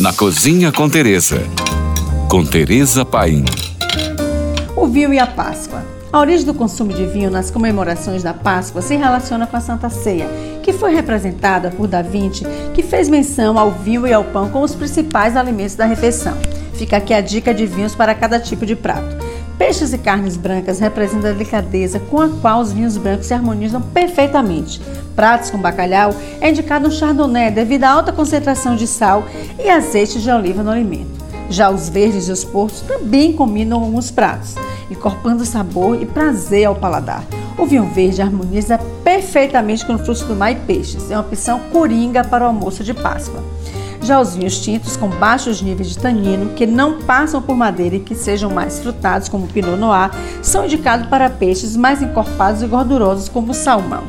Na Cozinha com Teresa. Com Teresa Paim. O vinho e a Páscoa. A origem do consumo de vinho nas comemorações da Páscoa se relaciona com a Santa Ceia, que foi representada por Da Vinci, que fez menção ao vinho e ao pão como os principais alimentos da refeição. Fica aqui a dica de vinhos para cada tipo de prato. Peixes e carnes brancas representam a delicadeza com a qual os vinhos brancos se harmonizam perfeitamente. Pratos com bacalhau é indicado um chardonnay devido à alta concentração de sal e azeite de oliva no alimento. Já os verdes e os portos também combinam alguns pratos, incorporando sabor e prazer ao paladar. O vinho verde harmoniza perfeitamente com frutos do mar e peixes. É uma opção coringa para o almoço de Páscoa. Já os vinhos tintos com baixos níveis de tanino, que não passam por madeira e que sejam mais frutados, como o Pinot Noir, são indicados para peixes mais encorpados e gordurosos, como o salmão.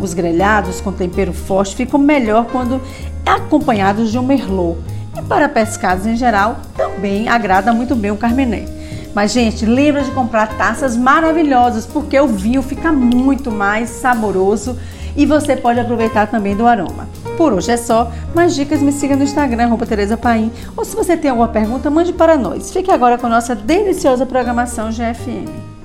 Os grelhados com tempero forte ficam melhor quando acompanhados de um merlot. E para pescados em geral, também agrada muito bem o carmené. Mas, gente, lembra de comprar taças maravilhosas, porque o vinho fica muito mais saboroso e você pode aproveitar também do aroma. Por hoje é só. Mais dicas, me siga no Instagram, Tereza Paim. Ou se você tem alguma pergunta, mande para nós. Fique agora com nossa deliciosa programação GFM.